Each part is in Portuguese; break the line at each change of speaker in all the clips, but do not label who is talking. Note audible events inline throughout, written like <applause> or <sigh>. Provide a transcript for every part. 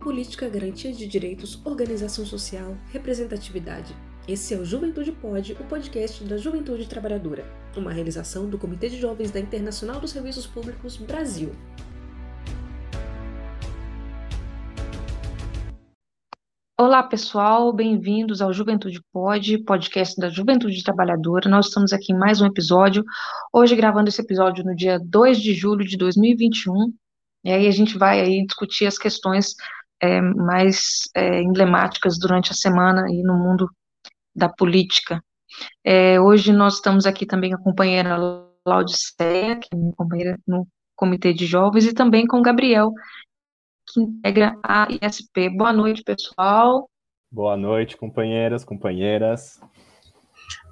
política, garantia de direitos, organização social, representatividade. Esse é o Juventude Pode, o podcast da Juventude Trabalhadora, uma realização do Comitê de Jovens da Internacional dos Serviços Públicos Brasil.
Olá, pessoal, bem-vindos ao Juventude Pode, podcast da Juventude Trabalhadora. Nós estamos aqui em mais um episódio, hoje gravando esse episódio no dia 2 de julho de 2021, e aí a gente vai aí discutir as questões é, mais é, emblemáticas durante a semana aí no mundo da política. É, hoje nós estamos aqui também com a companheira Laudiceia, que é minha companheira no Comitê de Jovens, e também com o Gabriel, que integra a ISP. Boa noite, pessoal.
Boa noite, companheiras, companheiras.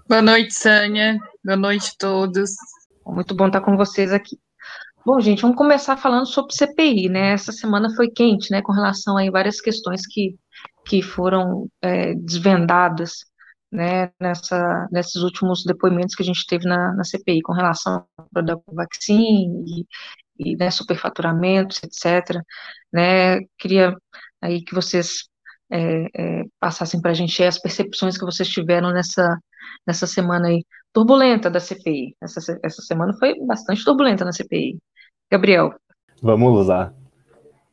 Boa noite, Sânia. Boa noite a todos.
Muito bom estar com vocês aqui. Bom, gente, vamos começar falando sobre CPI, né? Essa semana foi quente, né, com relação a várias questões que, que foram é, desvendadas, né, nessa, nesses últimos depoimentos que a gente teve na, na CPI, com relação ao vaccine e, e né, superfaturamentos, etc. Né? Queria aí que vocês é, é, passassem para a gente as percepções que vocês tiveram nessa, nessa semana aí turbulenta da CPI. Essa, essa semana foi bastante turbulenta na CPI. Gabriel.
Vamos lá.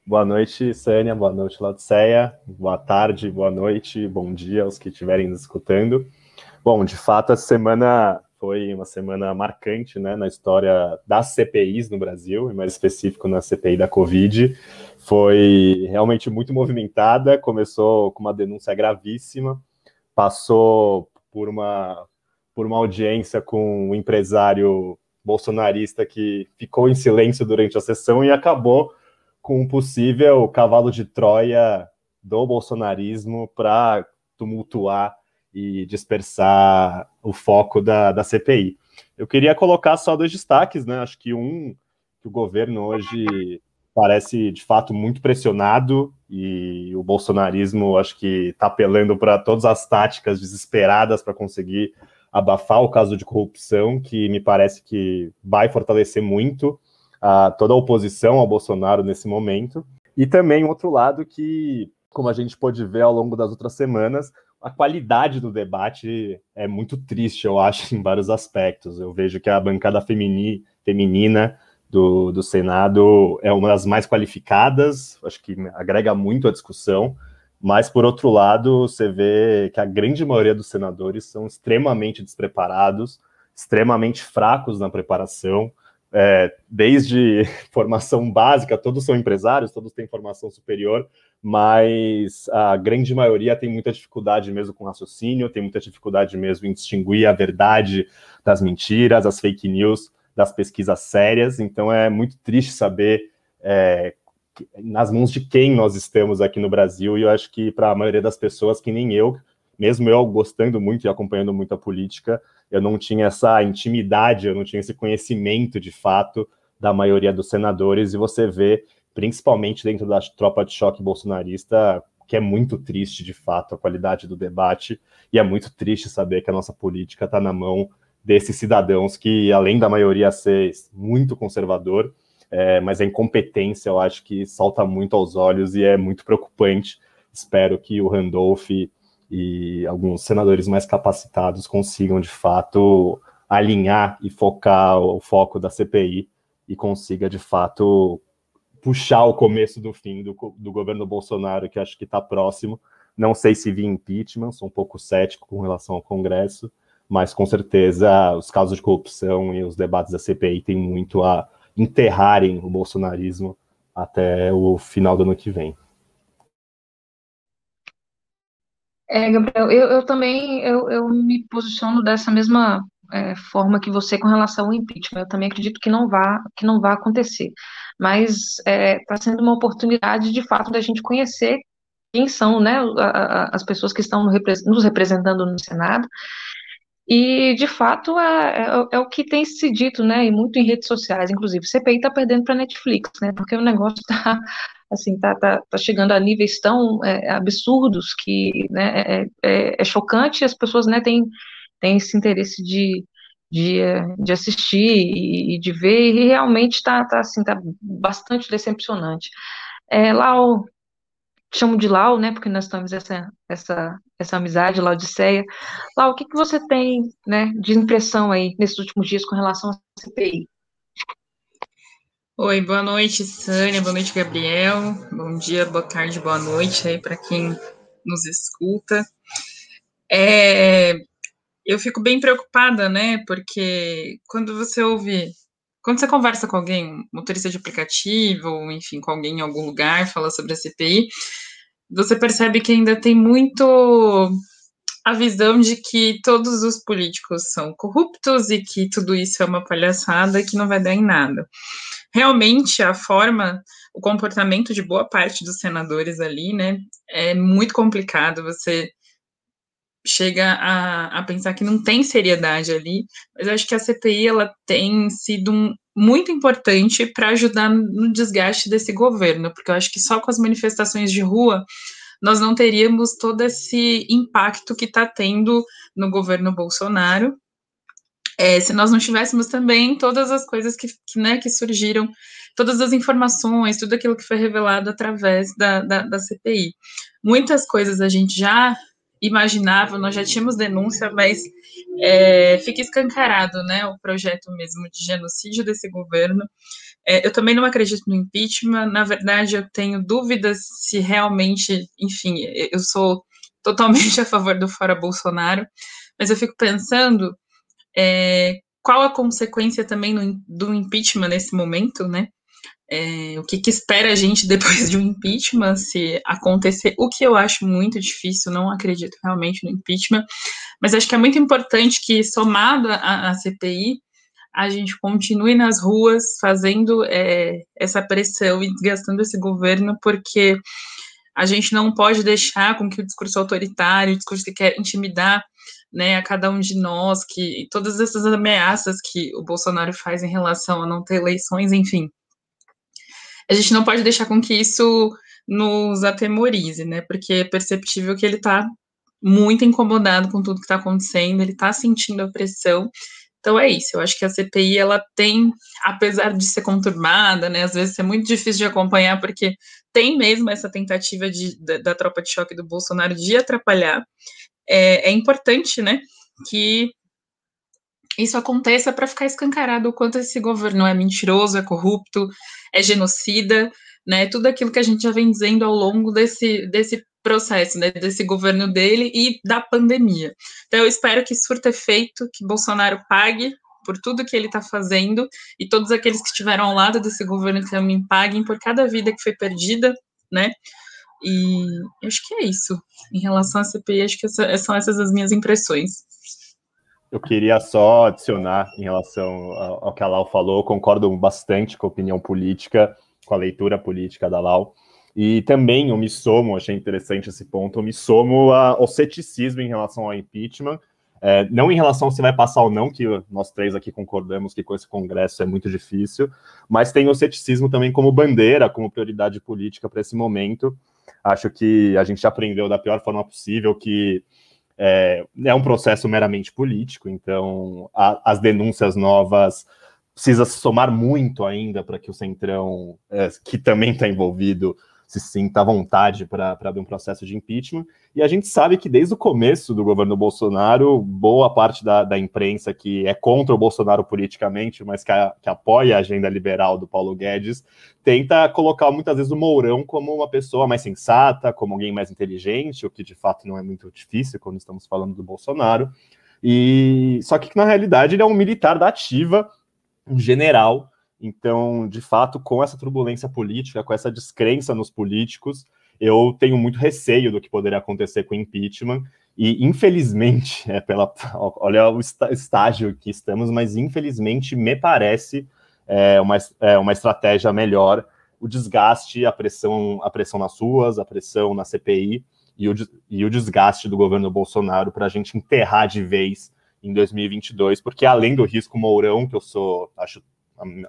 Boa noite, Sânia. Boa noite, Laodiceia. Boa tarde, boa noite, bom dia aos que estiverem nos escutando. Bom, de fato, essa semana foi uma semana marcante né, na história das CPIs no Brasil, e mais específico na CPI da Covid. Foi realmente muito movimentada, começou com uma denúncia gravíssima, passou por uma, por uma audiência com um empresário bolsonarista que ficou em silêncio durante a sessão e acabou com um possível cavalo de Troia do bolsonarismo para tumultuar e dispersar o foco da, da CPI. Eu queria colocar só dois destaques, né? Acho que um, que o governo hoje parece de fato muito pressionado e o bolsonarismo acho que está apelando para todas as táticas desesperadas para conseguir abafar o caso de corrupção, que me parece que vai fortalecer muito a, toda a oposição ao Bolsonaro nesse momento. E também outro lado que, como a gente pôde ver ao longo das outras semanas, a qualidade do debate é muito triste, eu acho, <laughs> em vários aspectos. Eu vejo que a bancada femini, feminina do, do Senado é uma das mais qualificadas, acho que agrega muito à discussão. Mas, por outro lado, você vê que a grande maioria dos senadores são extremamente despreparados, extremamente fracos na preparação, é, desde <laughs> formação básica, todos são empresários, todos têm formação superior, mas a grande maioria tem muita dificuldade mesmo com raciocínio, tem muita dificuldade mesmo em distinguir a verdade das mentiras, as fake news, das pesquisas sérias. Então é muito triste saber é, nas mãos de quem nós estamos aqui no Brasil, e eu acho que para a maioria das pessoas, que nem eu, mesmo eu gostando muito e acompanhando muito a política, eu não tinha essa intimidade, eu não tinha esse conhecimento de fato da maioria dos senadores, e você vê, principalmente dentro da tropa de choque bolsonarista, que é muito triste de fato a qualidade do debate, e é muito triste saber que a nossa política está na mão desses cidadãos que, além da maioria ser muito conservador, é, mas a incompetência eu acho que salta muito aos olhos e é muito preocupante. Espero que o Randolph e alguns senadores mais capacitados consigam de fato alinhar e focar o foco da CPI e consiga de fato puxar o começo do fim do, do governo Bolsonaro, que acho que está próximo. Não sei se vi impeachment, sou um pouco cético com relação ao Congresso, mas com certeza os casos de corrupção e os debates da CPI têm muito a enterrarem o bolsonarismo até o final do ano que vem.
É, Gabriel, eu, eu também eu, eu, me posiciono dessa mesma é, forma que você com relação ao impeachment. Eu também acredito que não vá que não vá acontecer, mas está é, tá sendo uma oportunidade de fato da gente conhecer quem são, né, as pessoas que estão nos representando no Senado e, de fato, é, é, é, o que tem se dito, né, e muito em redes sociais, inclusive. CPI está perdendo para Netflix, né, porque o negócio está, <laughs> assim, tá, tá, tá, chegando a níveis tão é, absurdos que, né, é, é, é, chocante e as pessoas, né, têm, têm esse interesse de, de, de assistir e, de ver, e realmente está, tá, assim, tá bastante decepcionante. É, o chamo de Lau, né, porque nós temos essa, essa, essa amizade, Laodiceia. Lau, o que, que você tem, né, de impressão aí nesses últimos dias com relação à CPI?
Oi, boa noite, Sânia, boa noite, Gabriel, bom dia, boa tarde, boa noite aí para quem nos escuta. É, eu fico bem preocupada, né, porque quando você ouve, quando você conversa com alguém, motorista de aplicativo, ou enfim, com alguém em algum lugar, fala sobre a CPI, você percebe que ainda tem muito a visão de que todos os políticos são corruptos e que tudo isso é uma palhaçada e que não vai dar em nada realmente a forma, o comportamento de boa parte dos senadores ali, né, é muito complicado. Você chega a, a pensar que não tem seriedade ali, mas eu acho que a CPI ela tem sido um, muito importante para ajudar no desgaste desse governo, porque eu acho que só com as manifestações de rua nós não teríamos todo esse impacto que está tendo no governo Bolsonaro é, se nós não tivéssemos também todas as coisas que, que, né, que surgiram, todas as informações, tudo aquilo que foi revelado através da, da, da CPI. Muitas coisas a gente já imaginava, nós já tínhamos denúncia, mas é, fica escancarado, né, o projeto mesmo de genocídio desse governo. É, eu também não acredito no impeachment, na verdade eu tenho dúvidas se realmente, enfim, eu sou totalmente <laughs> a favor do fora Bolsonaro, mas eu fico pensando é, qual a consequência também do impeachment nesse momento, né? É, o que, que, espera a gente <laughs> depois de um impeachment, se acontecer, o que eu acho muito difícil, não acredito realmente no impeachment, mas acho que é muito importante que, somado à, CPI, a gente continue nas ruas fazendo é, essa pressão e desgastando esse governo, porque a gente não pode deixar com que o discurso autoritário, o discurso que quer intimidar né, a cada um de nós, que todas essas ameaças que o Bolsonaro faz em relação a não ter eleições, enfim. A gente não pode deixar com que isso nos atemorize, né? Porque é perceptível que ele está muito incomodado com tudo que está acontecendo, ele está sentindo a pressão. Então é isso, eu acho que a CPI ela tem, apesar de ser conturbada, né, às vezes é muito difícil de acompanhar, porque tem mesmo essa tentativa de, da, da tropa de choque do Bolsonaro de atrapalhar, é, é importante, né, que isso aconteça para ficar escancarado o quanto esse governo é mentiroso, é corrupto, é genocida, né, tudo aquilo que a gente já vem dizendo ao longo desse, desse processo, né, desse governo dele e da pandemia. Então, eu espero que surta efeito, que Bolsonaro pague por tudo que ele está fazendo e todos aqueles que estiveram ao lado desse governo também paguem por cada vida que foi perdida, né, e acho que é isso. Em relação à CPI, acho que essa, são essas as minhas impressões.
Eu queria só adicionar em relação ao, que a Lau falou, concordo bastante com a opinião política, com a leitura política da Lau. E também eu me somo, achei interessante esse ponto, eu me somo ao ceticismo em relação ao impeachment, é, não em relação se vai passar ou não, que nós três aqui concordamos que com esse Congresso é muito difícil, mas tem o ceticismo também como bandeira, como prioridade política para esse momento. Acho que a gente aprendeu da pior forma possível que é, é um processo meramente político, então a, as denúncias novas precisa se somar muito ainda para que o Centrão, é, que também está envolvido, se sinta à vontade para abrir um processo de impeachment. E a gente sabe que desde o começo do governo Bolsonaro, boa parte da, da imprensa que é contra o Bolsonaro politicamente, mas que, a, que apoia a agenda liberal do Paulo Guedes, tenta colocar muitas vezes o Mourão como uma pessoa mais sensata, como alguém mais inteligente, o que de fato não é muito difícil quando estamos falando do Bolsonaro. E só que na realidade ele é um militar da ativa, um general então, de fato, com essa turbulência política, com essa descrença nos políticos, eu tenho muito receio do que poderia acontecer com o impeachment. E, infelizmente, <laughs> é pela, olha o estágio que estamos, mas infelizmente me parece é, uma, é, uma estratégia melhor o desgaste, a pressão, a pressão nas ruas, a pressão na CPI e o, e o desgaste do governo Bolsonaro para a gente enterrar de vez em 2022, porque além do risco Mourão, que eu sou, acho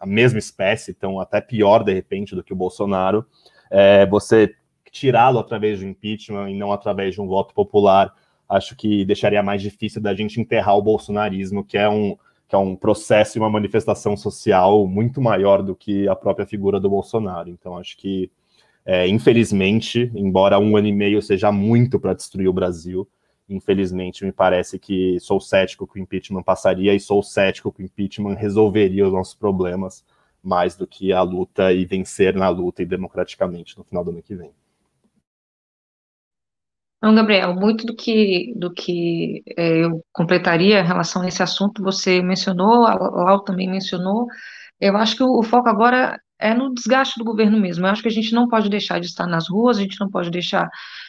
a mesma espécie, então até pior de repente do que o Bolsonaro, é, você tirá-lo através do impeachment e não através de um voto popular, acho que deixaria mais difícil da gente enterrar o bolsonarismo, que é um, que é um processo e uma manifestação social muito maior do que a própria figura do Bolsonaro. Então, acho que É, infelizmente, embora um ano e meio seja muito para destruir o Brasil, infelizmente me parece que sou cético que o impeachment passaria e sou cético que o impeachment resolveria os nossos problemas mais do que a luta e vencer na luta e democraticamente no final do ano que vem.
Então, Gabriel, muito do que, do que é, eu completaria em relação a esse assunto, você mencionou, a Lau também mencionou. Eu acho que o, o foco agora é no desgaste do governo mesmo. Eu acho que a gente não pode deixar de estar nas ruas, a gente não pode deixar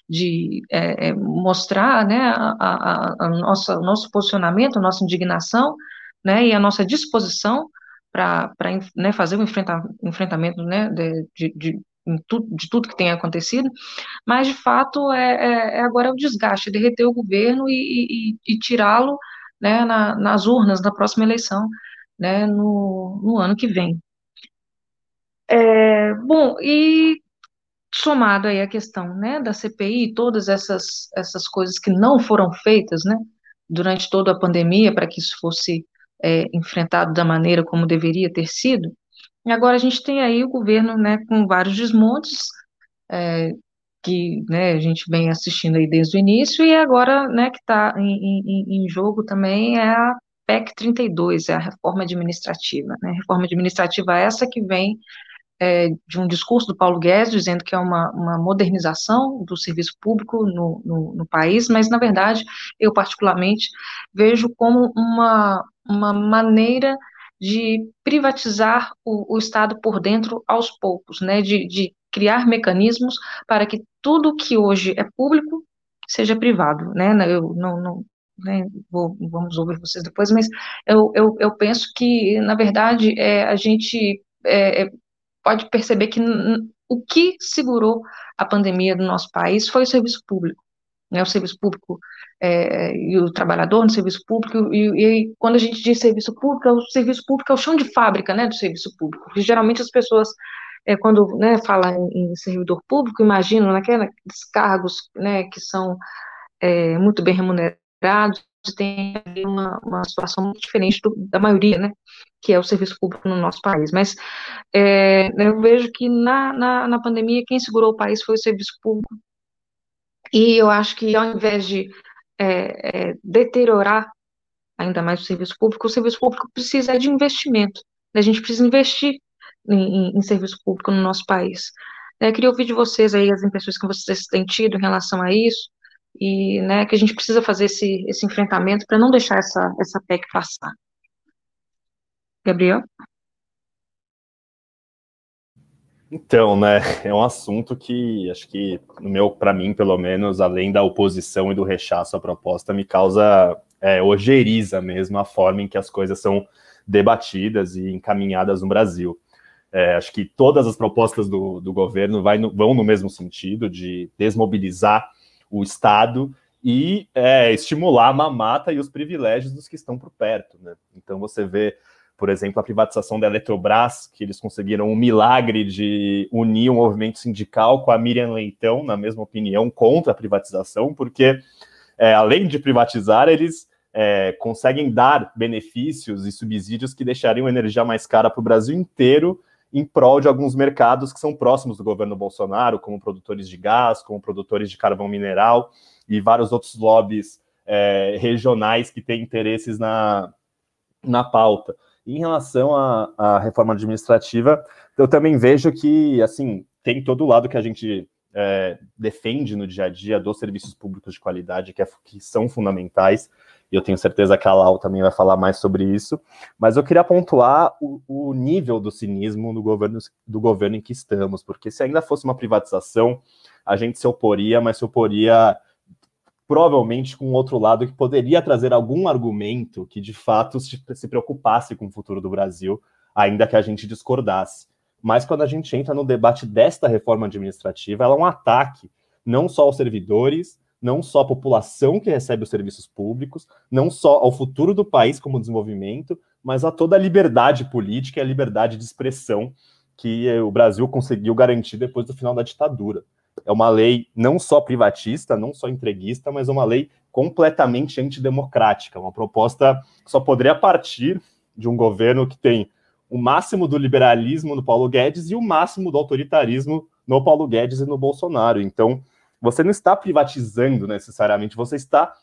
de é, é mostrar né, a, a, a, nossa, o nosso posicionamento, a nossa indignação né, e a nossa disposição para né, fazer o enfrenta, enfrentamento né, de, de, de, tudo que tem acontecido, mas de fato é, é, é agora o desgaste, derreter o governo e, e, e tirá-lo né, na, nas urnas da próxima eleição, né, no, no ano que vem. É, bom, e somado aí a questão, né, da CPI, todas essas, essas coisas que não foram feitas, né, durante toda a pandemia para que isso fosse é, enfrentado da maneira como deveria ter sido. E agora a gente tem aí o governo, né, com vários desmontes, é, que, né, a gente vem assistindo aí desde o início, e agora, né, que está em, em, em, jogo também é a PEC 32, é a reforma administrativa, né, reforma administrativa essa que vem é, de um discurso do Paulo Guedes dizendo que é uma, uma modernização do serviço público no, no, no, país, mas, na verdade, eu particularmente vejo como uma, uma maneira de privatizar o, o Estado por dentro aos poucos, né, de, de criar mecanismos para que tudo que hoje é público seja privado, né, eu não, não né, vou, vamos ouvir vocês depois, mas eu, eu, eu penso que, na verdade, é, a gente é, é pode perceber que o que segurou a pandemia do nosso país foi o serviço público. Né, o serviço público é, e o trabalhador no serviço público, e, e, quando a gente diz serviço público, o serviço público é o chão de fábrica né, do serviço público, geralmente as pessoas, é, quando né, falam em, em, servidor público, imaginam naqueles cargos né, que são é, muito bem remunerados, tem uma, uma situação muito diferente do, da maioria, né, que é o serviço público no nosso país. Mas é, eu vejo que na, na, na, pandemia quem segurou o país foi o serviço público. E eu acho que ao invés de é, é, deteriorar ainda mais o serviço público, o serviço público precisa de investimento. Né? A gente precisa investir em, em, em serviço público no nosso país. Eu queria ouvir de vocês aí as impressões que vocês têm tido em relação a isso, e né, que a gente precisa fazer esse, esse enfrentamento para não deixar essa, essa PEC passar. Gabriel?
Então, né, é um assunto que acho que, no meu, para mim, pelo menos, além da oposição e do rechaço à proposta, me causa é, ojeriza mesmo a forma em que as coisas são debatidas e encaminhadas no Brasil. É, acho que todas as propostas do, do governo no, vão no mesmo sentido de desmobilizar o Estado e é, estimular a mamata e os privilégios dos que estão por perto. Né? Então você vê, por exemplo, a privatização da Eletrobras, que eles conseguiram um milagre de unir o movimento sindical com a Miriam Leitão, na mesma opinião, contra a privatização, porque é, além de privatizar, eles é, conseguem dar benefícios e subsídios que deixariam a energia mais cara para o Brasil inteiro em prol de alguns mercados que são próximos do governo Bolsonaro, como produtores de gás, como produtores de carvão mineral e vários outros lobbies é, regionais que têm interesses na, na pauta. Em relação à, à, reforma administrativa, eu também vejo que, assim, tem todo o lado que a gente é, defende no dia a dia dos serviços públicos de qualidade, que, é, que são fundamentais, e eu tenho certeza que a Lau também vai falar mais sobre isso, mas eu queria pontuar o, o nível do cinismo do governo, do governo em que estamos, porque se ainda fosse uma privatização, a gente se oporia, mas se oporia provavelmente com outro lado que poderia trazer algum argumento que de fato se, se preocupasse com o futuro do Brasil, ainda que a gente discordasse. Mas quando a gente entra no debate desta reforma administrativa, ela é um ataque não só aos servidores, não só à população que recebe os serviços públicos, não só ao futuro do país como desenvolvimento, mas a toda a liberdade política e a liberdade de expressão que o Brasil conseguiu garantir depois do final da ditadura. É uma lei não só privatista, não só entreguista, mas uma lei completamente antidemocrática, uma proposta que só poderia partir de um governo que tem o máximo do liberalismo do Paulo Guedes e o máximo do autoritarismo no Paulo Guedes e no Bolsonaro. Então, você não está privatizando necessariamente, você está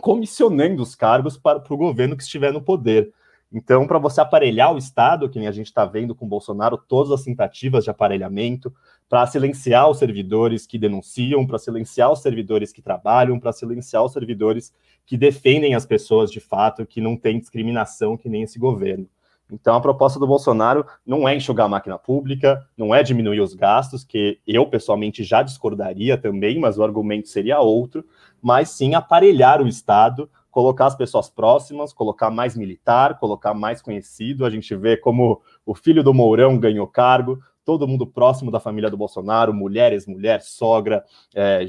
comissionando os cargos para, para o governo que estiver no poder. Então, para você aparelhar o Estado, que nem a gente está vendo com Bolsonaro, todas as tentativas de aparelhamento, para silenciar os servidores que denunciam, para silenciar os servidores que trabalham, para silenciar os servidores que defendem as pessoas de fato, que não tem discriminação que nem esse governo. Então, a proposta do Bolsonaro não é enxugar a máquina pública, não é diminuir os gastos, que eu pessoalmente já discordaria também, mas o argumento seria outro, mas sim aparelhar o Estado, colocar as pessoas próximas, colocar mais militar, colocar mais conhecido. A gente vê como o filho do Mourão ganhou cargo, todo mundo próximo da família do Bolsonaro, mulheres, mulher, sogra, é,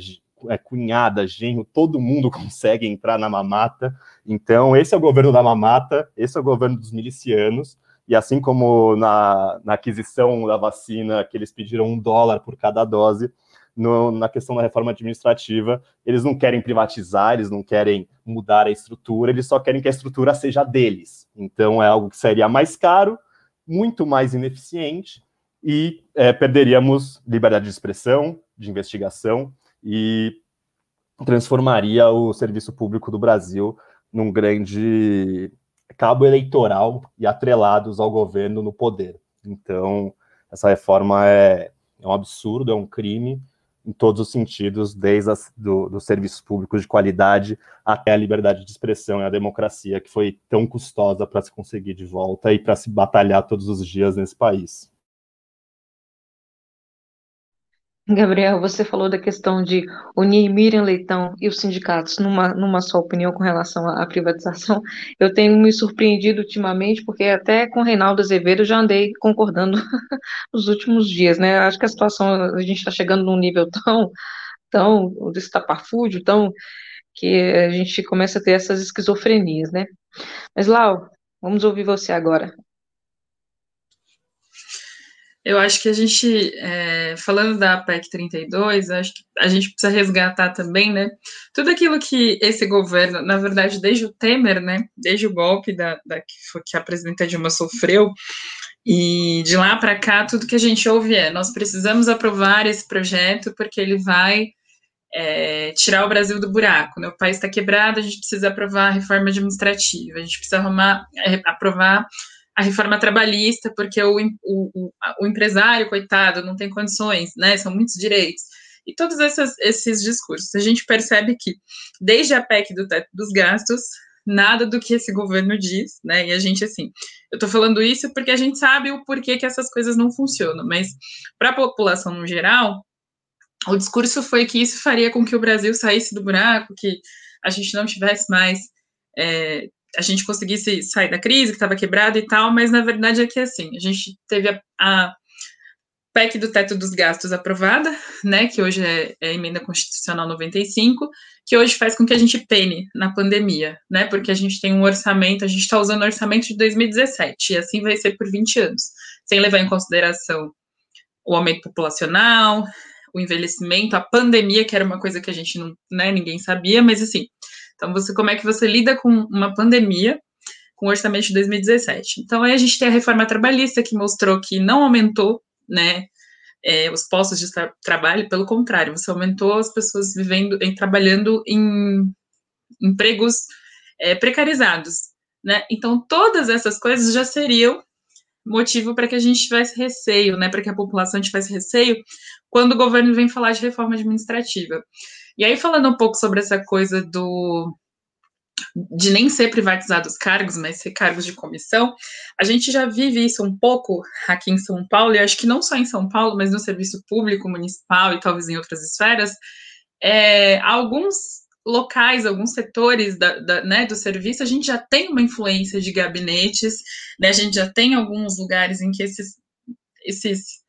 cunhada, genro, todo mundo <laughs> consegue entrar na mamata. Então, esse é o governo da mamata, esse é o governo dos milicianos. E assim como na, na aquisição da vacina, que eles pediram um dólar por cada dose, no, na questão da reforma administrativa, eles não querem privatizar, eles não querem mudar a estrutura, eles só querem que a estrutura seja deles. Então, é algo que seria mais caro, muito mais ineficiente e é, perderíamos liberdade de expressão, de investigação e transformaria o serviço público do Brasil num grande cabo eleitoral e atrelados ao governo no poder. Então, essa reforma é, é um absurdo, é um crime em todos os sentidos, desde as, do, dos serviços públicos de qualidade até a liberdade de expressão e a democracia, que foi tão custosa para se conseguir de volta e para se batalhar todos os dias nesse país.
Gabriel, você falou da questão de unir Miriam Leitão e os sindicatos numa, numa só opinião com relação à, privatização. <laughs> Eu tenho me surpreendido ultimamente, porque até com Reinaldo Azevedo já andei concordando <laughs> nos últimos dias, né? Acho que a situação, a gente está chegando num nível tão, tão destapafúdio, tão que a gente começa a ter essas esquizofrenias, né? Mas, Lau, vamos ouvir você agora.
Eu acho que a gente, é, falando da PEC 32, acho que a gente precisa resgatar também, né, tudo aquilo que esse governo, na verdade, desde o Temer, né, desde o golpe da, da que, foi, que a presidenta Dilma sofreu, e de lá para cá, tudo que a gente ouve é: nós precisamos aprovar esse projeto porque ele vai é, tirar o Brasil do buraco. Né? O país está quebrado, a gente precisa aprovar a reforma administrativa, a gente precisa arrumar, é, aprovar a reforma trabalhista, porque o, o, o, empresário, coitado, não tem condições, né? São muitos direitos. E todos esses, esses discursos. A gente percebe que, desde a PEC do teto dos gastos, nada do que esse governo diz, né? E a gente, assim, eu tô falando isso porque a gente sabe o porquê que essas coisas não funcionam, mas para a população no geral, o discurso foi que isso faria com que o Brasil saísse do buraco, que a gente não tivesse mais é, a gente conseguisse sair da crise, que estava quebrada e tal, mas na verdade é que assim, a gente teve a, a PEC do teto dos gastos aprovada, né, que hoje é, é, a emenda constitucional 95, que hoje faz com que a gente pene na pandemia, né, porque a gente tem um orçamento, a gente está usando o orçamento de 2017, e assim vai ser por 20 anos, sem levar em consideração o aumento populacional, o envelhecimento, a pandemia, que era uma coisa que a gente não, né, ninguém sabia, mas assim, então, você, como é que você lida com uma pandemia com o orçamento de 2017? Então, aí a gente tem a reforma trabalhista que mostrou que não aumentou, né, é, os postos de tra trabalho, pelo contrário, você aumentou as pessoas vivendo, trabalhando em empregos é, precarizados, né? Então, todas essas coisas já seriam motivo para que a gente tivesse receio, né, para que a população tivesse receio quando o governo vem falar de reforma administrativa. E aí, falando um pouco sobre essa coisa do de nem ser privatizados cargos, mas ser cargos de comissão, a gente já vive isso um pouco aqui em São Paulo, e acho que não só em São Paulo, mas no serviço público, municipal e talvez em outras esferas, é, alguns locais, alguns setores da, da, né, do serviço, a gente já tem uma influência de gabinetes, né, a gente já tem alguns lugares em que esses, esses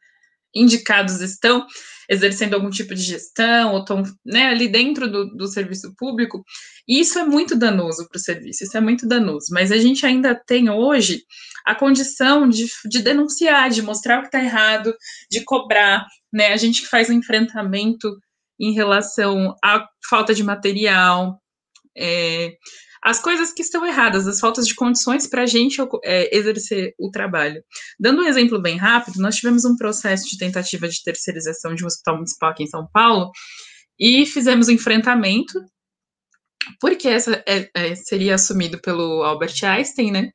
indicados estão exercendo algum tipo de gestão, ou estão né, ali dentro do, do serviço público, e isso é muito danoso para o serviço, isso é muito danoso, mas a gente ainda tem hoje a condição de, de denunciar, de mostrar o que está errado, de cobrar, né, a gente que faz o um enfrentamento em relação à falta de material, é, as coisas que estão erradas, as faltas de condições para a gente é, exercer o trabalho. Dando um exemplo bem rápido, nós tivemos um processo de tentativa de terceirização de um hospital municipal aqui em São Paulo e fizemos um enfrentamento, porque essa é, é, seria assumido pelo Albert Einstein, né?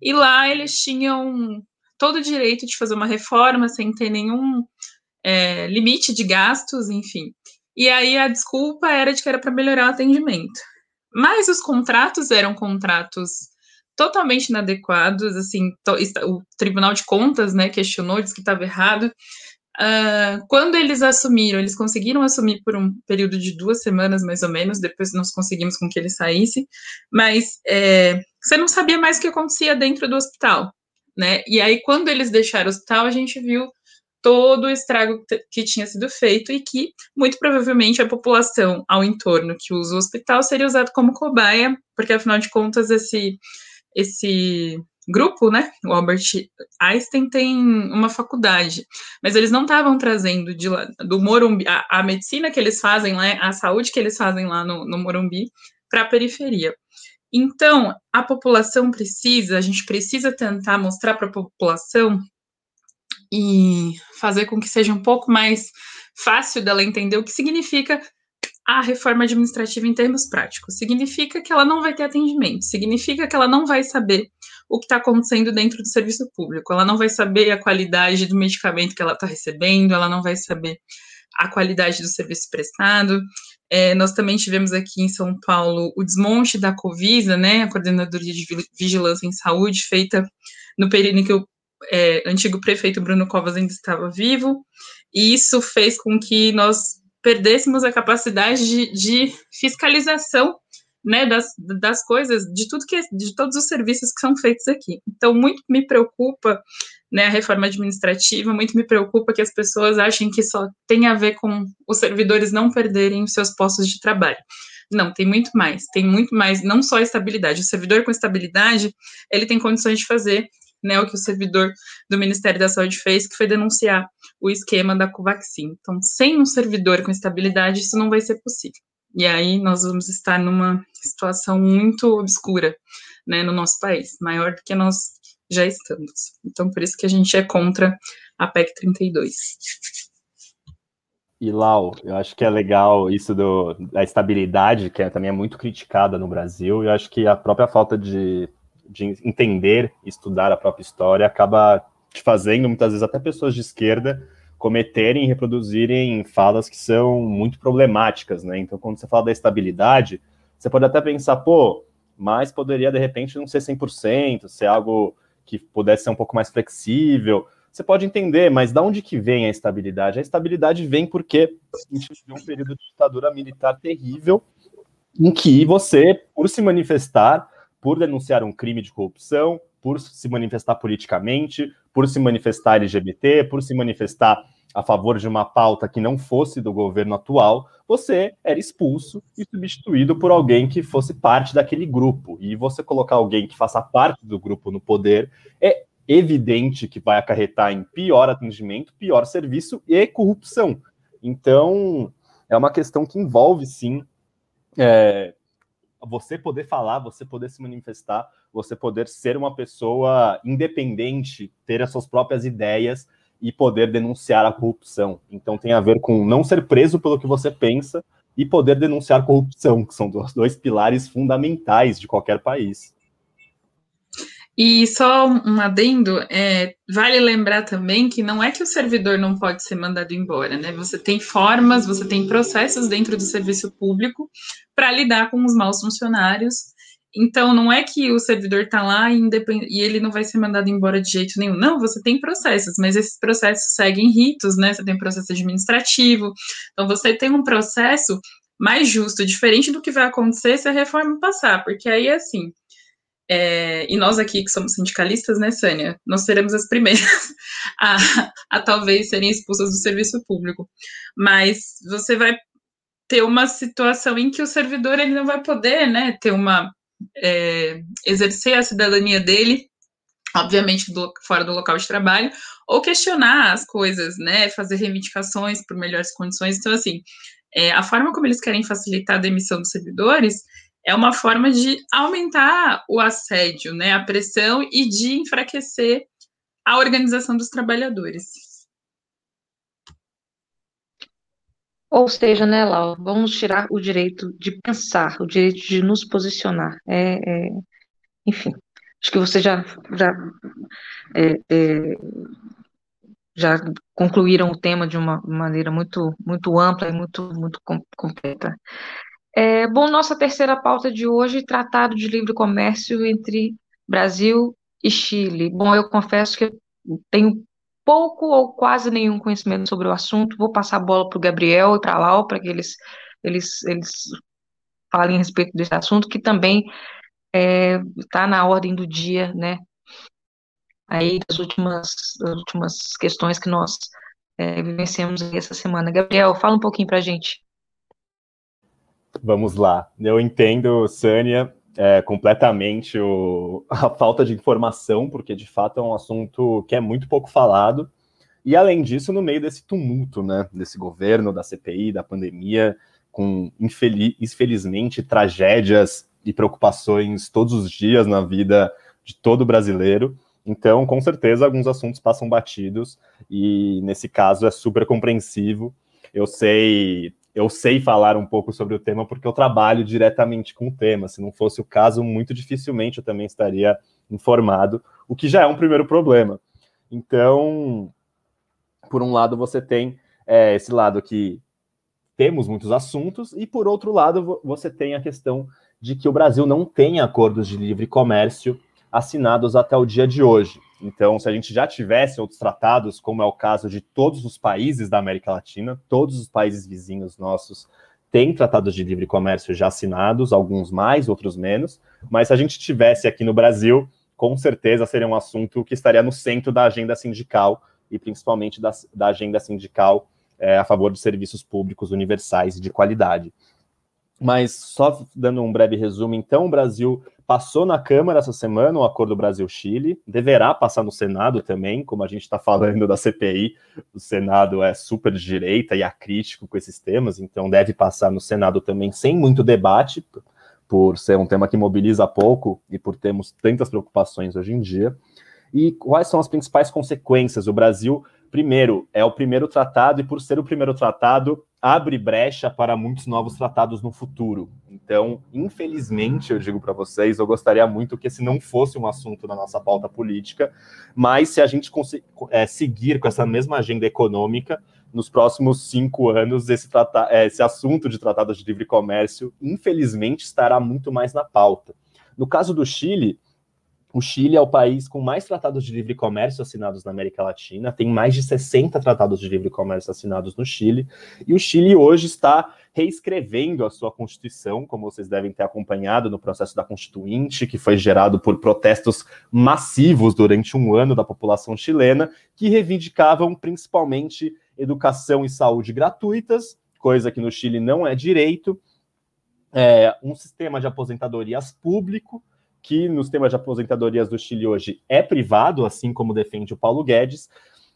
E lá eles tinham todo o direito de fazer uma reforma sem ter nenhum é, limite de gastos, enfim. E aí a desculpa era de que era para melhorar o atendimento. Mas os contratos eram contratos totalmente inadequados, assim, o Tribunal de Contas, né, questionou, disse que estava errado. Uh, quando eles assumiram, eles conseguiram assumir por um período de duas semanas, mais ou menos, depois nós conseguimos com que ele saísse, mas é, você não sabia mais o que acontecia dentro do hospital, né, e aí quando eles deixaram o hospital, a gente viu todo o estrago que tinha sido feito e que, muito provavelmente, a população ao entorno que usa o hospital seria usado como cobaia, porque, afinal de contas, esse, esse grupo, né, o Albert Einstein tem uma faculdade, mas eles não estavam trazendo de lá, do Morumbi, a, a, medicina que eles fazem lá, a saúde que eles fazem lá no, no Morumbi, para a periferia. Então, a população precisa, a gente precisa tentar mostrar para a população e fazer com que seja um pouco mais fácil dela entender o que significa a reforma administrativa em termos práticos. Significa que ela não vai ter atendimento, significa que ela não vai saber o que está acontecendo dentro do serviço público, ela não vai saber a qualidade do medicamento que ela está recebendo, ela não vai saber a qualidade do serviço prestado. É, nós também tivemos aqui em São Paulo o desmonte da Covisa, né, a Coordenadoria de Vigilância em Saúde, feita no período em que o é, antigo prefeito Bruno Covas ainda estava vivo, e isso fez com que nós perdêssemos a capacidade de, de fiscalização né, das, das coisas, de tudo que de todos os serviços que são feitos aqui. Então, muito me preocupa né, a reforma administrativa, muito me preocupa que as pessoas achem que só tem a ver com os servidores não perderem os seus postos de trabalho. Não, tem muito mais, tem muito mais, não só estabilidade. O servidor com estabilidade, ele tem condições de fazer né, o que o servidor do Ministério da Saúde fez, que foi denunciar o esquema da Covaxin. Então, sem um servidor com estabilidade, isso não vai ser possível. E aí nós vamos estar numa situação muito obscura, né, no nosso país, maior do que nós já estamos. Então, por isso que a gente é contra a PEC 32.
E Lau, eu acho que é legal isso do, da estabilidade, que é, também é muito criticada no Brasil, e eu acho que a própria falta de de entender, estudar a própria história, acaba te fazendo, muitas vezes, até pessoas de esquerda cometerem e reproduzirem falas que são muito problemáticas, né? Então, quando você fala da estabilidade, você pode até pensar, pô, mas poderia, de repente, não ser 100%, ser algo que pudesse ser um pouco mais flexível. Você pode entender, mas da onde que vem a estabilidade? A estabilidade vem porque a gente viveu um período de ditadura militar terrível, em que você, por se manifestar, por denunciar um crime de corrupção, por se manifestar politicamente, por se manifestar LGBT, por se manifestar a favor de uma pauta que não fosse do governo atual, você era expulso e substituído por alguém que fosse parte daquele grupo. E você colocar alguém que faça parte do grupo no poder é evidente que vai acarretar em pior atendimento, pior serviço e corrupção. Então, é uma questão que envolve, sim, é, você poder falar, você poder se manifestar, você poder ser uma pessoa independente, ter as suas próprias ideias e poder denunciar a corrupção. Então tem a ver com não ser preso pelo que você pensa e poder denunciar corrupção, que são os dois pilares fundamentais de qualquer país.
E só um adendo, é, vale lembrar também que não é que o servidor não pode ser mandado embora, né? Você tem formas, você tem processos dentro do serviço público para lidar com os maus funcionários. Então, não é que o servidor está lá e, e, ele não vai ser mandado embora de jeito nenhum. Não, você tem processos, mas esses processos seguem ritos, né? Você tem processo administrativo. Então, você tem um processo mais justo, diferente do que vai acontecer se a reforma passar, porque aí é assim é, e nós aqui que somos sindicalistas, né, Sânia, nós seremos as primeiras <laughs> a, a talvez serem expulsas do serviço público. Mas você vai ter uma situação em que o servidor ele não vai poder, né, ter uma é, exercer a cidadania dele, obviamente do, fora do local de trabalho, ou questionar as coisas, né, fazer reivindicações por melhores condições. Então, assim, é, a forma como eles querem facilitar a demissão dos servidores é uma forma de aumentar o assédio, né, a pressão e de enfraquecer a organização dos trabalhadores.
Ou seja, né, Lau, vamos tirar o direito de pensar, o direito de nos posicionar. É, é, enfim, acho que você já, já, é, é já concluíram o tema de uma maneira muito, muito ampla e muito, muito completa. É, bom, nossa terceira pauta de hoje, Tratado de Livre Comércio entre Brasil e Chile. Bom, eu confesso que eu tenho pouco ou quase nenhum conhecimento sobre o assunto. Vou passar a bola para o Gabriel e para a Lau, para que eles, eles, eles falem a respeito desse assunto, que também está é, tá na ordem do dia, né? Aí das últimas, das últimas questões que nós é, vivenciamos essa semana. Gabriel, fala um pouquinho para a gente.
Vamos lá. Eu entendo, Sânia, é, completamente o, <laughs> a falta de informação, porque de fato é um assunto que é muito pouco falado. E além disso, no meio desse tumulto, né, desse governo, da CPI, da pandemia, com infeliz, infelizmente tragédias e preocupações todos os dias na vida de todo brasileiro. Então, com certeza, alguns assuntos passam batidos e nesse caso é super compreensivo. Eu sei eu sei falar um pouco sobre o tema porque eu trabalho diretamente com o tema. Se não fosse o caso, muito dificilmente eu também estaria informado, o que já é um primeiro problema. Então, por um lado, você tem é, esse lado que temos muitos assuntos, e por outro lado, você tem a questão de que o Brasil não tem acordos de livre comércio assinados até o dia de hoje. Então, se a gente já tivesse outros tratados, como é o caso de todos os países da América Latina, todos os países vizinhos nossos têm tratados de livre comércio já assinados, alguns mais, outros menos, mas se a gente tivesse aqui no Brasil, com certeza seria um assunto que estaria no centro da agenda sindical e principalmente da, da agenda sindical é, a favor dos serviços públicos universais e de qualidade. Mas só dando um breve resumo, então, o Brasil passou na Câmara essa semana o Acordo Brasil-Chile, deverá passar no Senado também, como a gente está falando da CPI, o Senado é super de direita e acrítico com esses temas, então deve passar no Senado também sem muito debate, por ser um tema que mobiliza pouco e por termos tantas preocupações hoje em dia. E quais são as principais consequências? O Brasil, primeiro, é o primeiro tratado, e por ser o primeiro tratado, abre brecha para muitos novos tratados no futuro. Então, infelizmente, eu digo para vocês, eu gostaria muito que esse não fosse um assunto na nossa pauta política, mas se a gente é, seguir com essa mesma agenda econômica, nos próximos cinco anos, esse, é, esse assunto de tratados de livre comércio, infelizmente, estará muito mais na pauta. No caso do Chile, o Chile é o país com mais tratados de livre comércio assinados na América Latina, tem mais de 60 tratados de livre comércio assinados no Chile, e o Chile hoje está reescrevendo a sua Constituição, como vocês devem ter acompanhado no processo da Constituinte, que foi gerado por protestos massivos durante um ano da população chilena, que reivindicavam principalmente educação e saúde gratuitas, coisa que no Chile não é direito, é, um sistema de aposentadorias público, que nos temas de aposentadorias do Chile hoje é privado, assim como defende o Paulo Guedes,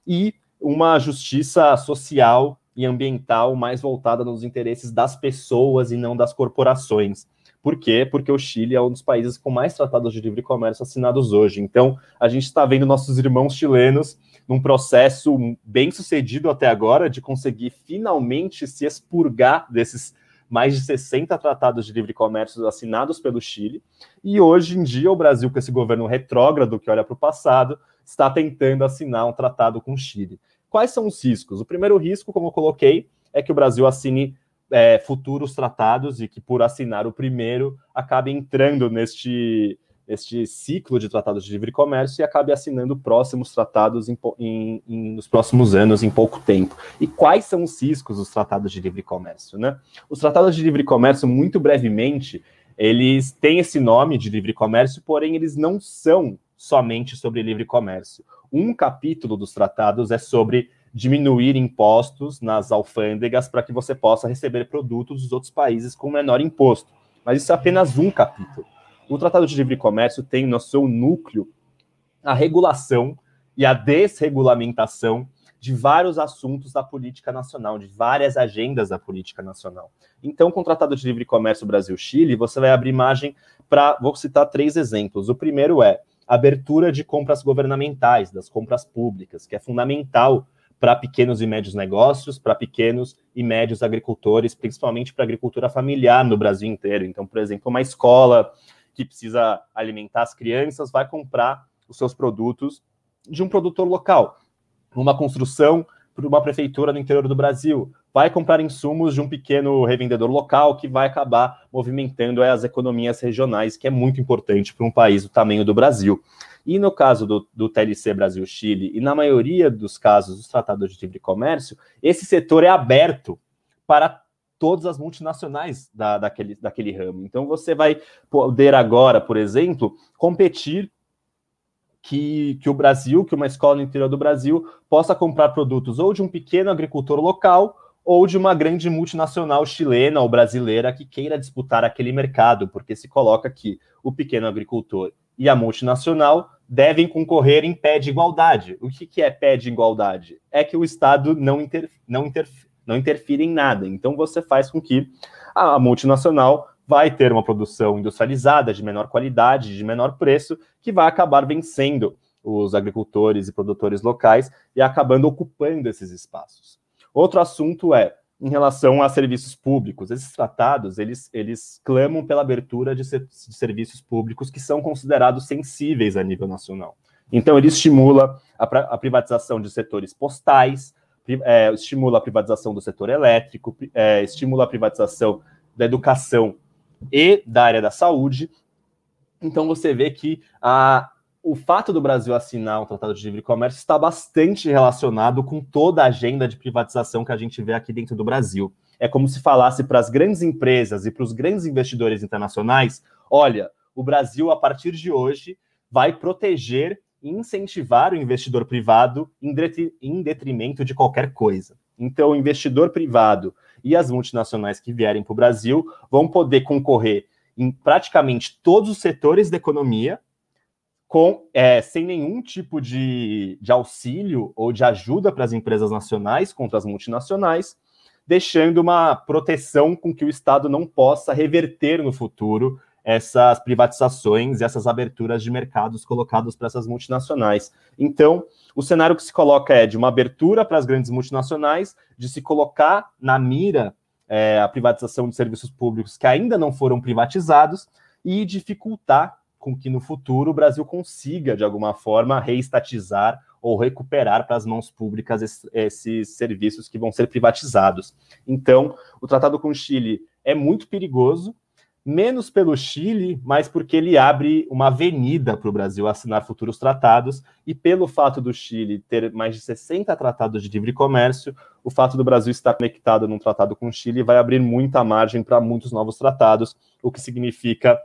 e uma justiça social e ambiental mais voltada nos interesses das pessoas e não das corporações. Por quê? Porque o Chile é um dos países com mais tratados de livre comércio assinados hoje. Então, a gente está vendo nossos irmãos chilenos num processo bem sucedido até agora de conseguir finalmente se expurgar desses mais de 60 tratados de livre comércio assinados pelo Chile, e hoje em dia o Brasil, com esse governo retrógrado que olha para o passado, está tentando assinar um tratado com o Chile. Quais são os riscos? O primeiro risco, como eu coloquei, é que o Brasil assine é, futuros tratados e que, por assinar o primeiro, acabe entrando neste este ciclo de tratados de livre comércio e acabe assinando próximos tratados em, em, em, nos próximos anos, em pouco tempo. E quais são os riscos dos tratados de livre comércio? Né? Os tratados de livre comércio, muito brevemente, eles têm esse nome de livre comércio, porém eles não são somente sobre livre comércio. Um capítulo dos tratados é sobre diminuir impostos nas alfândegas para que você possa receber produtos dos outros países com menor imposto. Mas isso é apenas um capítulo. O Tratado de Livre Comércio tem no seu núcleo a regulação e a desregulamentação de vários assuntos da política nacional, de várias agendas da política nacional. Então, com o Tratado de Livre Comércio Brasil-Chile, você vai abrir margem para, vou citar três exemplos. O primeiro é abertura de compras governamentais, das compras públicas, que é fundamental para pequenos e médios negócios, para pequenos e médios agricultores, principalmente para agricultura familiar no Brasil inteiro. Então, por exemplo, uma escola que precisa alimentar as crianças vai comprar os seus produtos de um produtor local. Uma construção para uma prefeitura no interior do Brasil vai comprar insumos de um pequeno revendedor local que vai acabar movimentando as economias regionais, que é muito importante para um país do tamanho do Brasil. E no caso do, do TLC Brasil-Chile, e na maioria dos casos dos tratados de livre comércio, esse setor é aberto para todas as multinacionais da, daquele, daquele ramo. Então, você vai poder agora, por exemplo, competir que, que o Brasil, que uma escola no interior do Brasil, possa comprar produtos ou de um pequeno agricultor local ou de uma grande multinacional chilena ou brasileira que queira disputar aquele mercado, porque se coloca que o pequeno agricultor e a multinacional devem concorrer em pé de igualdade. O que, que é pé de igualdade? É que o Estado não, inter, não, interf, não interfere em nada. Então você faz com que a multinacional vai ter uma produção industrializada de menor qualidade, de menor preço, que vai acabar vencendo os agricultores e produtores locais e acabando ocupando esses espaços. Outro assunto é em relação a serviços públicos. Esses tratados, eles, eles clamam pela abertura de, ser, de serviços públicos que são considerados sensíveis a nível nacional. Então, ele estimula a, a privatização de setores postais, é, estimula a privatização do setor elétrico, é, estimula a privatização da educação e da área da saúde. Então, você vê que a, o fato do Brasil assinar um tratado de livre comércio está bastante relacionado com toda a agenda de privatização que a gente vê aqui dentro do Brasil. É como se falasse para as grandes empresas e para os grandes investidores internacionais: olha, o Brasil, a partir de hoje, vai proteger incentivar o investidor privado em detrimento de qualquer coisa. Então, o investidor privado e as multinacionais que vierem para o Brasil vão poder concorrer em praticamente todos os setores da economia com é, sem nenhum tipo de, de auxílio ou de ajuda para as empresas nacionais contra as multinacionais, deixando uma proteção com que o Estado não possa reverter no futuro essas privatizações e essas aberturas de mercados colocados para essas multinacionais. Então, o cenário que se coloca é de uma abertura para as grandes multinacionais, de se colocar na mira é, a privatização de serviços públicos que ainda não foram privatizados e dificultar com que no futuro o Brasil consiga, de alguma forma, reestatizar ou recuperar para as mãos públicas esses, esses, serviços que vão ser privatizados. Então, o tratado com o Chile é muito perigoso, menos pelo Chile, mas porque ele abre uma avenida para o Brasil assinar futuros tratados, e pelo fato do Chile ter mais de 60 tratados de livre comércio, o fato do Brasil estar conectado num tratado com o Chile vai abrir muita margem para muitos novos tratados, o que significa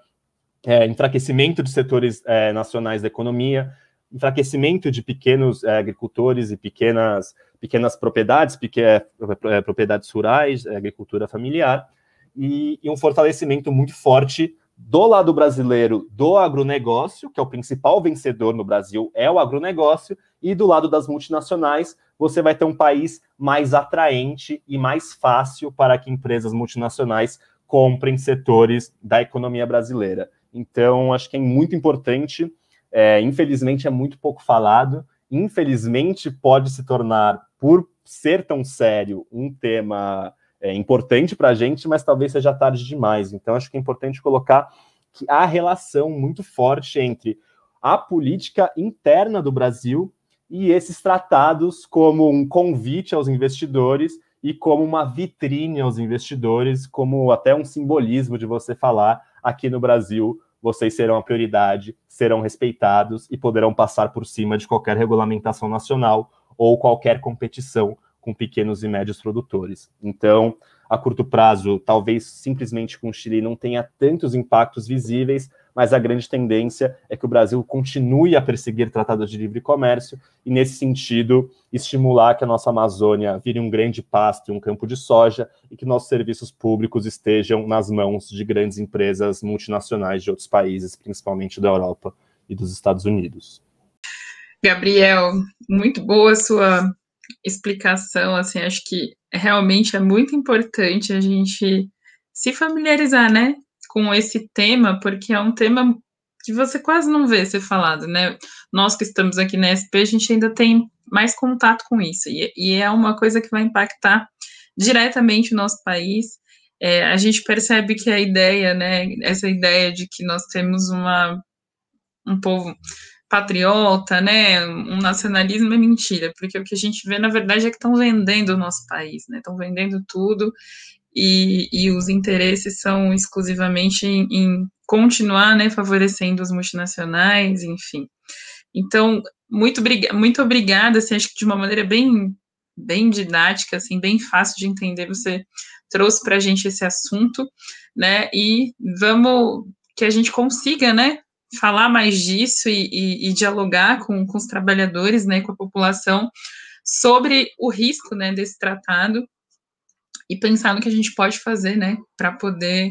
é, enfraquecimento de setores é, nacionais da economia, enfraquecimento de pequenos é, agricultores e pequenas, pequenas propriedades, pequ é, é, propriedades rurais, é, agricultura familiar, e, e, um fortalecimento muito forte do lado brasileiro do agronegócio, que é o principal vencedor no Brasil, é o agronegócio, e do lado das multinacionais, você vai ter um país mais atraente e mais fácil para que empresas multinacionais comprem setores da economia brasileira. Então, acho que é muito importante. É, infelizmente, é muito pouco falado. Infelizmente, pode se tornar, por ser tão sério, um tema é, importante para a gente, mas talvez seja tarde demais. Então, acho que é importante colocar que há relação muito forte entre a política interna do Brasil e esses tratados como um convite aos investidores e como uma vitrine aos investidores, como até um simbolismo de você falar aqui no Brasil, vocês serão a prioridade, serão respeitados e poderão passar por cima de qualquer regulamentação nacional ou qualquer competição com pequenos e médios produtores. Então, a curto prazo, talvez simplesmente com o Chile não tenha tantos impactos visíveis, mas a grande tendência é que o Brasil continue a perseguir tratados de livre comércio e, nesse sentido, estimular que a nossa Amazônia vire um grande pasto e um campo de soja e que nossos serviços públicos estejam nas mãos de grandes empresas multinacionais de outros países, principalmente da Europa e dos Estados Unidos.
Gabriel, muito boa sua explicação, assim, acho que realmente é muito importante a gente se familiarizar, né, com esse tema, porque é um tema que você quase não vê ser falado, né? Nós que estamos aqui na SP, a gente ainda tem mais contato com isso, e, e é uma coisa que vai impactar diretamente o nosso país. É, a gente percebe que a ideia, né, essa ideia de que nós temos uma, um povo patriota, né, um nacionalismo é mentira, porque o que a gente vê, na verdade, é que estão vendendo o nosso país, né, estão vendendo tudo, e, e os interesses são exclusivamente em, em continuar, né, favorecendo os multinacionais, enfim. Então, muito, muito obrigada, assim, acho que de uma maneira bem, bem didática, assim, bem fácil de entender, você trouxe para a gente esse assunto, né, e vamos, que a gente consiga, né, falar mais disso e, e, e dialogar com, com os trabalhadores, né, com a população, sobre o risco, né, desse tratado, e pensar no que a gente pode fazer, né, para poder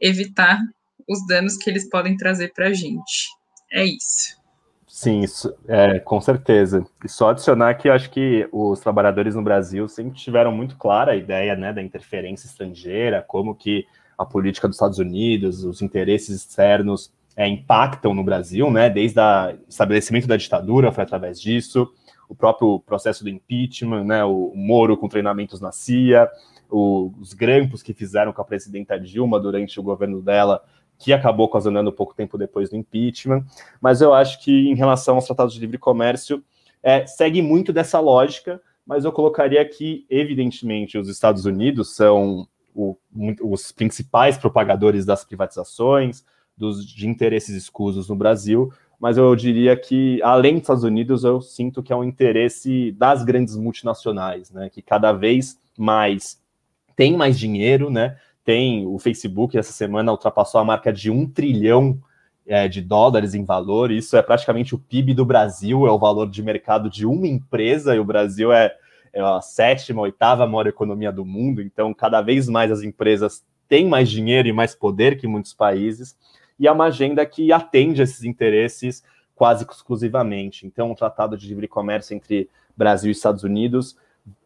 evitar os danos que eles podem trazer para a gente. É isso.
Sim, isso, é, com certeza. E só adicionar que eu acho que os trabalhadores no Brasil sempre tiveram muito clara a ideia né, da interferência estrangeira, como que a política dos Estados Unidos, os interesses externos é, impactam no Brasil, né? Desde o estabelecimento da ditadura foi através disso, o próprio processo do impeachment, né? O Moro com treinamentos na CIA, o, os grampos que fizeram com a presidenta Dilma durante o governo dela, que acabou ocasionando pouco tempo depois do impeachment. Mas eu acho que, em relação aos tratados de livre comércio, é, segue muito dessa lógica, mas eu colocaria que, evidentemente, os Estados Unidos são o, os principais propagadores das privatizações, dos, de interesses escusos no Brasil, mas eu diria que, além dos Estados Unidos, eu sinto que é um interesse das grandes multinacionais, né, que cada vez mais tem mais dinheiro, né? Tem o Facebook essa semana ultrapassou a marca de um trilhão é, de dólares em valor. Isso é praticamente o PIB do Brasil, é o valor de mercado de uma empresa, e o Brasil é, é a sétima, oitava maior economia do mundo. Então, cada vez mais as empresas têm mais dinheiro e mais poder que muitos países, e é uma agenda que atende esses interesses quase exclusivamente. Então, o Tratado de Livre Comércio entre Brasil e Estados Unidos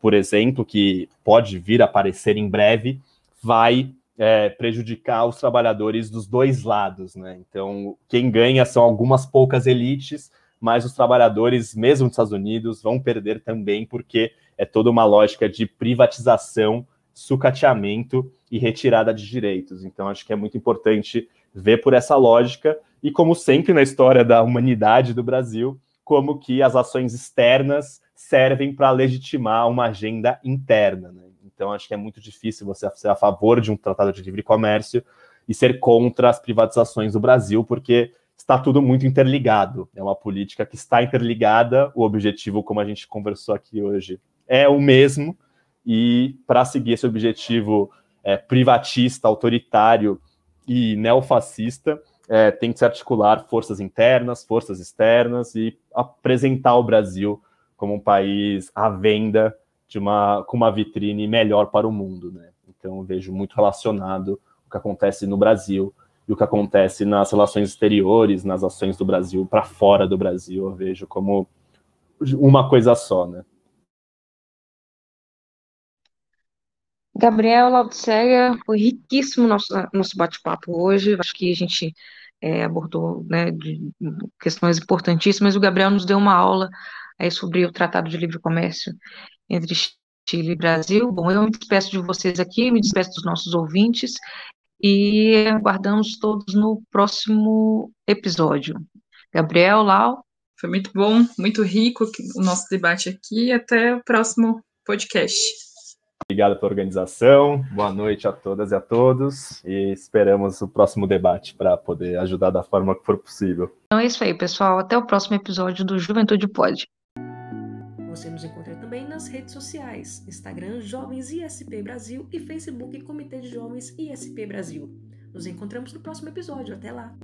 por exemplo, que pode vir a aparecer em breve, vai é, prejudicar os trabalhadores dos dois lados, né? Então, quem ganha são algumas poucas elites, mas os trabalhadores, mesmo dos Estados Unidos, vão perder também, porque é toda uma lógica de privatização, sucateamento e retirada de direitos. Então, acho que é muito importante ver por essa lógica, e como sempre na história da humanidade do Brasil, como que as ações externas servem para legitimar uma agenda interna. Né? Então, acho que é muito difícil você ser a favor de um tratado de livre comércio e ser contra as privatizações do Brasil, porque está tudo muito interligado. É uma política que está interligada. O objetivo, como a gente conversou aqui hoje, é o mesmo. E para seguir esse objetivo é, privatista, autoritário e neofascista, é, tem que se articular forças internas, forças externas e apresentar o Brasil como um país à venda de uma, com uma vitrine melhor para o mundo. Né? Então, vejo muito relacionado o que acontece no Brasil e o que acontece nas relações exteriores, nas ações do Brasil para fora do Brasil. Eu vejo como uma coisa só. Né?
Gabriel Laudicega, foi riquíssimo nosso, nosso bate-papo hoje. Acho que a gente é, abordou né, de, questões importantíssimas. O Gabriel nos deu uma aula aí sobre o Tratado de Livre Comércio entre Chile e Brasil. Bom, eu me despeço de vocês aqui, me despeço dos nossos ouvintes e aguardamos todos no próximo episódio. Gabriel, Lau.
Foi muito bom, muito rico o nosso debate aqui. Até o próximo podcast.
Obrigado pela organização. Boa noite a todas e a todos. E esperamos o próximo debate para poder ajudar da forma que for possível.
Então é isso aí, pessoal. Até o próximo episódio do Juventude Pode.
Você nos encontra também nas redes sociais: Instagram Jovens ISP Brasil e Facebook Comitê de Jovens ISP Brasil. Nos encontramos no próximo episódio. Até lá!